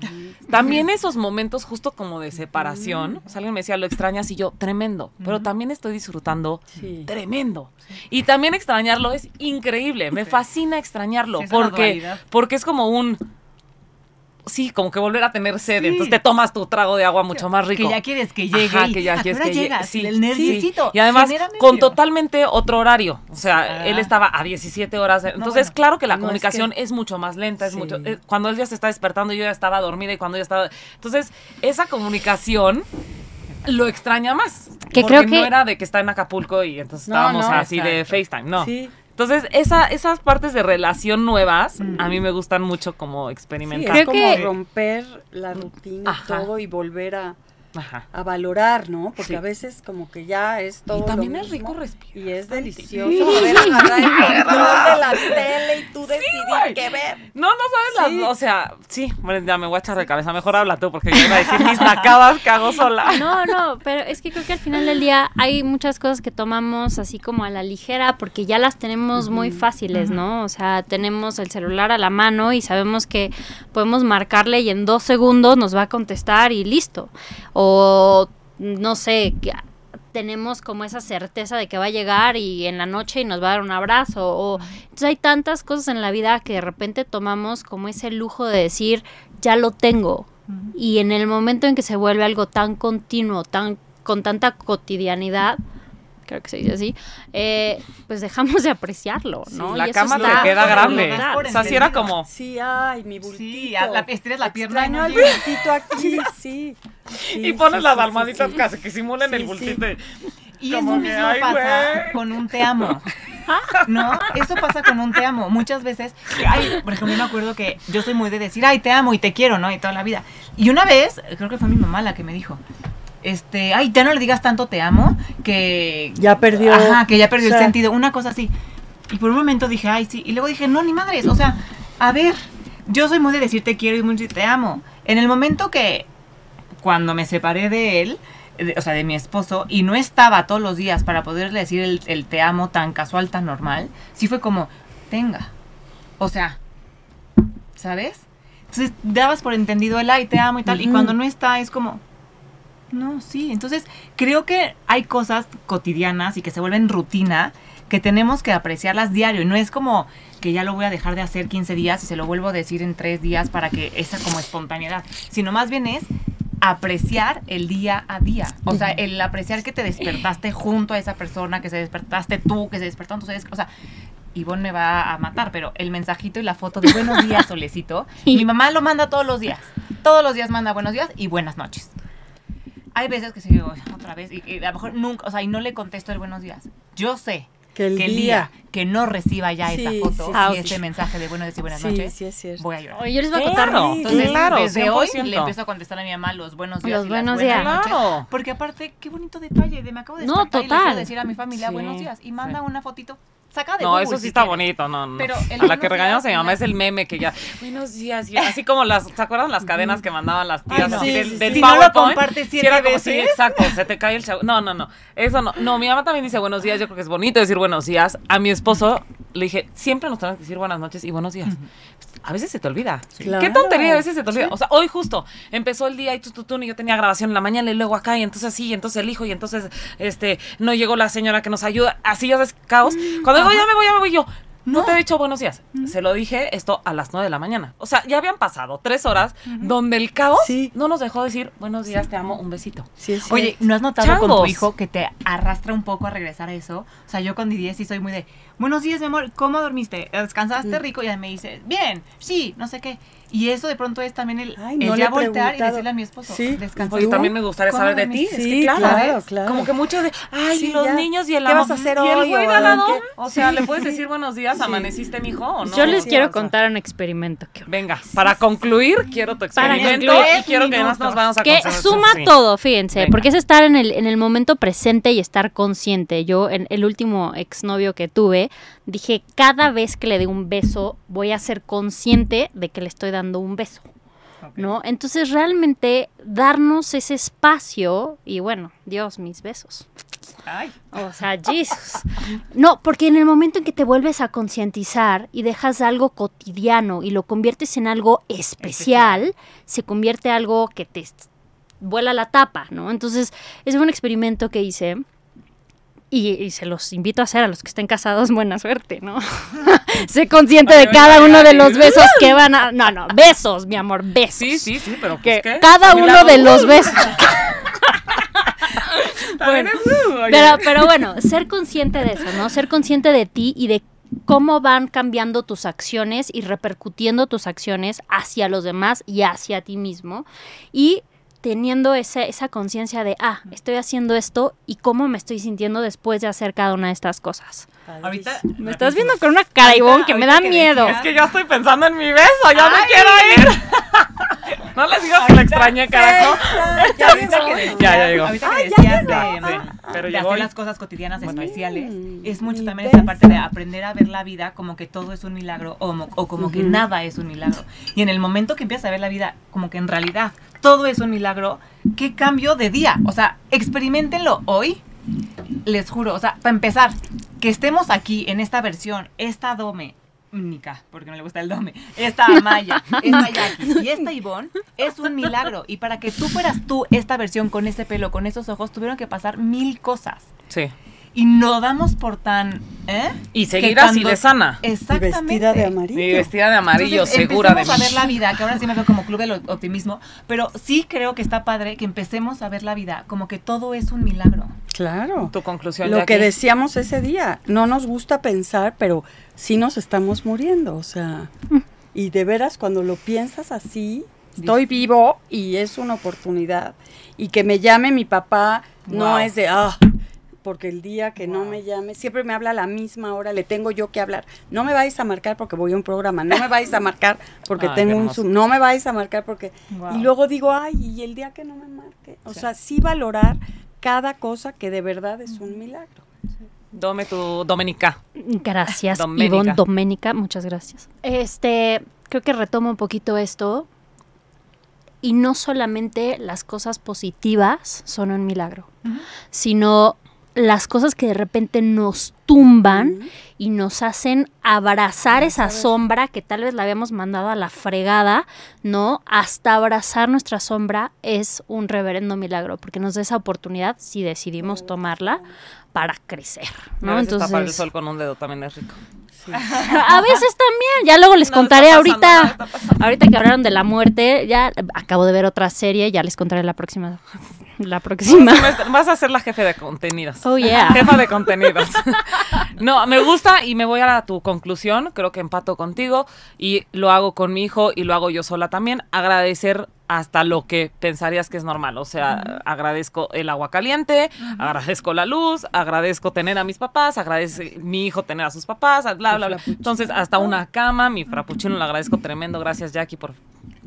También esos momentos justo como de separación. O sea, alguien me decía, lo extrañas y yo, tremendo. Pero también estoy disfrutando Sí. tremendo. Y también extrañarlo es increíble. Me fascina extrañarlo. Porque, porque es como un. Sí, como que volver a tener sed. Sí. Entonces te tomas tu trago de agua mucho más rico. Que ya quieres que llegue. Ajá, y, que ya ¿a qué quieres que llegue. Sí, el sí. nerviosito. Y además con totalmente otro horario. O sea, Ah. él estaba a 17 horas. Entonces, bueno. claro que la No, es comunicación que- es, mucho más lenta. Es Sí. mucho, eh, cuando él ya se está despertando, yo ya estaba dormida y cuando ya estaba. Entonces, esa comunicación lo extraña más. Que porque creo no que- era de que está en Acapulco y entonces No, estábamos no. así de. FaceTime. No. Sí. Entonces, esa, esas partes de relación nuevas Mm. a mí me gustan mucho como Sí, experimentar. es Creo como que- romper la rutina Ajá. todo y volver a, Ajá. a valorar, ¿no? Porque Sí. a veces como que ya es todo Y también lo es rico respirar. Y es delicioso poder agarrar el [LAUGHS] control de la tele y tú decidir qué ver. No, no sabes Sí. las. O sea, sí, bueno, ya me voy a echar de cabeza. Mejor habla tú, porque yo iba a decir mis nacadas que hago sola. [LAUGHS] No, no, pero es que creo que al final del día hay muchas cosas que tomamos así como a la ligera porque ya las tenemos muy fáciles, ¿no? O sea, tenemos el celular a la mano y sabemos que podemos marcarle y en dos segundos nos va a contestar y listo. O no sé, que tenemos como esa certeza de que va a llegar y en la noche y nos va a dar un abrazo. O, entonces hay tantas cosas en la vida que de repente tomamos como ese lujo de decir, ya lo tengo. Y en el momento en que se vuelve algo tan continuo, tan con tanta cotidianidad, creo que se dice así, eh, pues dejamos de apreciarlo, ¿no? la Y cama te queda grande. O sea, si era como... Sí, ay, mi bultito. Sí, la- estiras la pierna y Extraño al bultito aquí, [LAUGHS] sí. Sí, Y pones sí, las sí, almohaditas sí, sí. casi que simulen Sí, el sí. bultito. Y Como eso que, mismo ay, pasa güey. con un te amo. [LAUGHS] No, eso pasa con un te amo. Muchas veces, ay, por ejemplo, yo me acuerdo que yo soy muy de decir, ay, te amo y te quiero, ¿no? Y toda la vida. Y una vez, creo que fue mi mamá la que me dijo, este, ay, ya no le digas tanto te amo, que... Ya perdió. Ajá, que ya perdió o sea, el sentido, una cosa así. Y por un momento dije, ay, sí. Y luego dije, no, ni madres, o sea, a ver, yo soy muy de decir te quiero y muy de te amo. En el momento que, cuando me separé de él, de- o sea, de mi esposo, y no estaba todos los días para poderle decir el, el te amo tan casual, tan normal, sí fue como, tenga. O sea, ¿sabes? Entonces dabas por entendido el ay, te amo y tal, y cuando no está es como, no, sí. Entonces creo que hay cosas cotidianas y que se vuelven rutina que tenemos que apreciarlas diario. No es como que ya lo voy a dejar de hacer 15 días y se lo vuelvo a decir en 3 días para que esa como espontaneidad, sino más bien es apreciar el día a día. O sea, el apreciar que te despertaste junto a esa persona, que se despertaste tú, que se despertaron tus o sea, Ivonne me va a matar, pero el mensajito y la foto de buenos días, [LAUGHS] solecito, mi mamá lo manda todos los días. Todos los días manda buenos días y buenas noches. Hay veces que se digo otra vez y, y a lo mejor nunca, o sea, y no le contesto el buenos días. Yo sé Que el que el día. día que no reciba ya esa Sí, foto sí, sí. y ese mensaje de buenos días y buenas Sí, noches, sí, es cierto. voy a llorar. Oye, yo les voy a contar Claro, Entonces, claro, desde hoy 100%. le empiezo a contestar a mi mamá los buenos días. Los y las buenos buenas días. noches. Claro. Porque aparte, qué bonito detalle. De me acabo de No, despertar y le total. quiero decir a mi familia Sí, buenos días. Y manda sí. una fotito. Saca de No, Google, eso sí si está quieres. bonito, no, no. Pero el a la que regañamos a mi mamá es el meme que ya, buenos días, y así como las, ¿se acuerdan las cadenas que mandaban las tías Ay, no. así Sí, del, sí, del. Si no lo PowerPoint? compartes siete era como, sí, exacto, se te cae el chavo. No, no, no, eso no. No, mi mamá también dice buenos días, yo creo que es bonito decir buenos días. A mi esposo le dije, siempre nos tenemos que decir buenas noches y buenos días. A veces se te olvida. Claro. Qué tontería, a veces se te olvida. O sea, hoy justo empezó el día y tú, tú, tú, y yo tenía grabación en la mañana y luego acá y entonces así, y entonces el hijo y entonces este no llegó la señora que nos ayuda. Así ya es caos. Cuando digo, ya me voy, ya me voy yo. No, te he dicho buenos días. Se lo dije esto a las 9 de la mañana. O sea, ya habían pasado tres horas donde el caos Sí. no nos dejó decir buenos días, te amo, un besito. Sí, es Oye. ¿no has notado con tu hijo que te arrastra un poco a regresar a eso? O sea, yo con Didier sí soy muy de, buenos días, mi amor, ¿cómo dormiste? ¿Descansaste rico? Y ella me dice, bien, sí, no sé qué. Y eso de pronto es también el, Ay, el no le ya voltear y decirle a mi esposo, Sí. descansa. ¿Tú? también me gustaría ¿Cómo saber de ti. dormiste? Es Sí, que claro, claro, claro. Como que muchos de, ay, Sí, y los ya. niños y el ¿Qué vas a hacer y el hoy, güey qué? O sea, le puedes decir buenos días, Sí. amaneciste, mijo, o no. Yo les sí, quiero sea. contar un experimento que, Venga, para concluir, quiero tu experimento y quiero que nos vamos a que suma Sí. todo, fíjense, Venga. porque es estar en el, en el momento presente y estar consciente. Yo, en el último exnovio que tuve, dije, cada vez que le dé un beso, voy a ser consciente de que le estoy dando un beso. ¿No? Entonces realmente darnos ese espacio y bueno, Dios, mis besos. Ay, O sea, Jesus. No, porque en el momento en que te vuelves a concientizar y dejas algo cotidiano y lo conviertes en algo especial, se convierte algo que te vuela la tapa, ¿no? Entonces, fue un experimento que hice. Y, y se los invito a hacer a los que estén casados, buena suerte, ¿no? [LAUGHS] [LAUGHS] sé consciente de cada uno de los besos que van a... No, no, [LAUGHS] besos, mi amor, besos. Sí, sí, sí, pero Que pues, ¿qué? cada uno lado, de uh, los besos... es, uh. Pero, pero bueno, ser consciente de eso, ¿no? Ser consciente de ti y de cómo van cambiando tus acciones y repercutiendo tus acciones hacia los demás y hacia ti mismo. Y teniendo ese- esa conciencia de, ah, estoy haciendo esto y cómo me estoy sintiendo después de hacer cada una de estas cosas. ahorita... Me estás viendo con una cara, Ivonne, que me da que miedo. decías- Es que ya estoy pensando en mi beso, ya me quiero ir. [LAUGHS] no les digas que la extrañé, carajo. [LAUGHS] Ya que Ya, ya llegó. ahorita que decías de, Sí, pero de hacer las cosas cotidianas especiales, Mm, es mucho también esa beso. parte de aprender a ver la vida como que todo es un milagro o, o como que Ujú. nada es un milagro. Y en el momento que empiezas a ver la vida como que en realidad todo es un milagro, ¿qué cambio de día? O sea, experimentenlo hoy, les juro. O sea, para empezar, que estemos aquí en esta versión, esta dome, Nica, porque no le gusta el dome. Esta Amaya, [LAUGHS] esta Jackie y esta Ivonne es un milagro. Y para que tú fueras tú esta versión con ese pelo, con esos ojos, tuvieron que pasar mil cosas. Sí. Y no damos por tan. ¿eh? Y seguir Que así cuando- de sana. Y Exactamente. vestida de amarillo. Y vestida de amarillo, Entonces, segura de empecemos mí. a ver la vida, que ahora sí me veo como club del optimismo, pero sí creo que está padre que empecemos a ver la vida como que todo es un milagro. Claro. Tu conclusión, Lo que decíamos ese día, no nos gusta pensar, pero sí nos estamos muriendo, o sea, y de veras cuando lo piensas así, estoy vivo y es una oportunidad. Y que me llame mi papá no es de, ah, porque el día que no me llame, siempre me habla a la misma hora, le tengo yo que hablar. No me vais a marcar porque voy a un programa, no me vais a marcar porque Ay, tengo un. Zoom, no me vais a marcar porque... Wow. Y luego digo, ay, y el día que no me marque. O sea, sí valorar cada cosa que de verdad es un milagro. Dome tu Domenica. Gracias, Doménica. Ivonne Doménica, muchas gracias. Este, creo que retomo un poquito esto. Y no solamente las cosas positivas son un milagro, sino las cosas que de repente nos tumban y nos hacen abrazar esa sombra que tal vez la habíamos mandado a la fregada, ¿no? Hasta abrazar nuestra sombra es un reverendo milagro, porque nos da esa oportunidad, si decidimos tomarla, para crecer, ¿no? A veces tapar el sol con un dedo también es rico. [LAUGHS] A veces también, ya luego les No contaré ahorita, ahorita que hablaron de la muerte, ya acabo de ver otra serie, ya les contaré la próxima, [LAUGHS] la próxima. Vas a ser la jefe de contenidos. Oh yeah. [LAUGHS] Jefa de contenidos. No, me gusta y me voy a tu conclusión. Creo que empato contigo y lo hago con mi hijo y lo hago yo sola también. Agradecer hasta lo que pensarías que es normal. O sea, agradezco el agua caliente, agradezco la luz, agradezco tener a mis papás, agradece mi hijo tener a sus papás, bla, bla, bla. Entonces, hasta una cama, mi frappuccino lo agradezco tremendo. Gracias, Jackie, por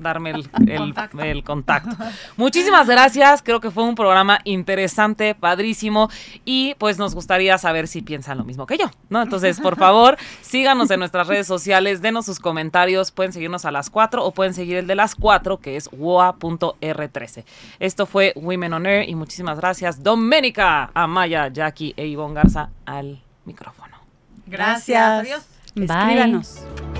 darme [LAUGHS] el, el- Contacto. el contacto. Muchísimas gracias. Creo que fue un programa interesante, padrísimo. Y pues nos gustaría saber si piensan lo mismo que yo, ¿no? Entonces, por [LAUGHS] favor, síganos en nuestras redes sociales, denos sus comentarios. Pueden seguirnos a las 4 o pueden seguir el de las 4, que es woa.r13. Esto fue Women on Air y muchísimas gracias, Doménica, Amaya, Jackie e Ivonne Garza al micrófono. Gracias. Adiós. Bye. Escríbanos.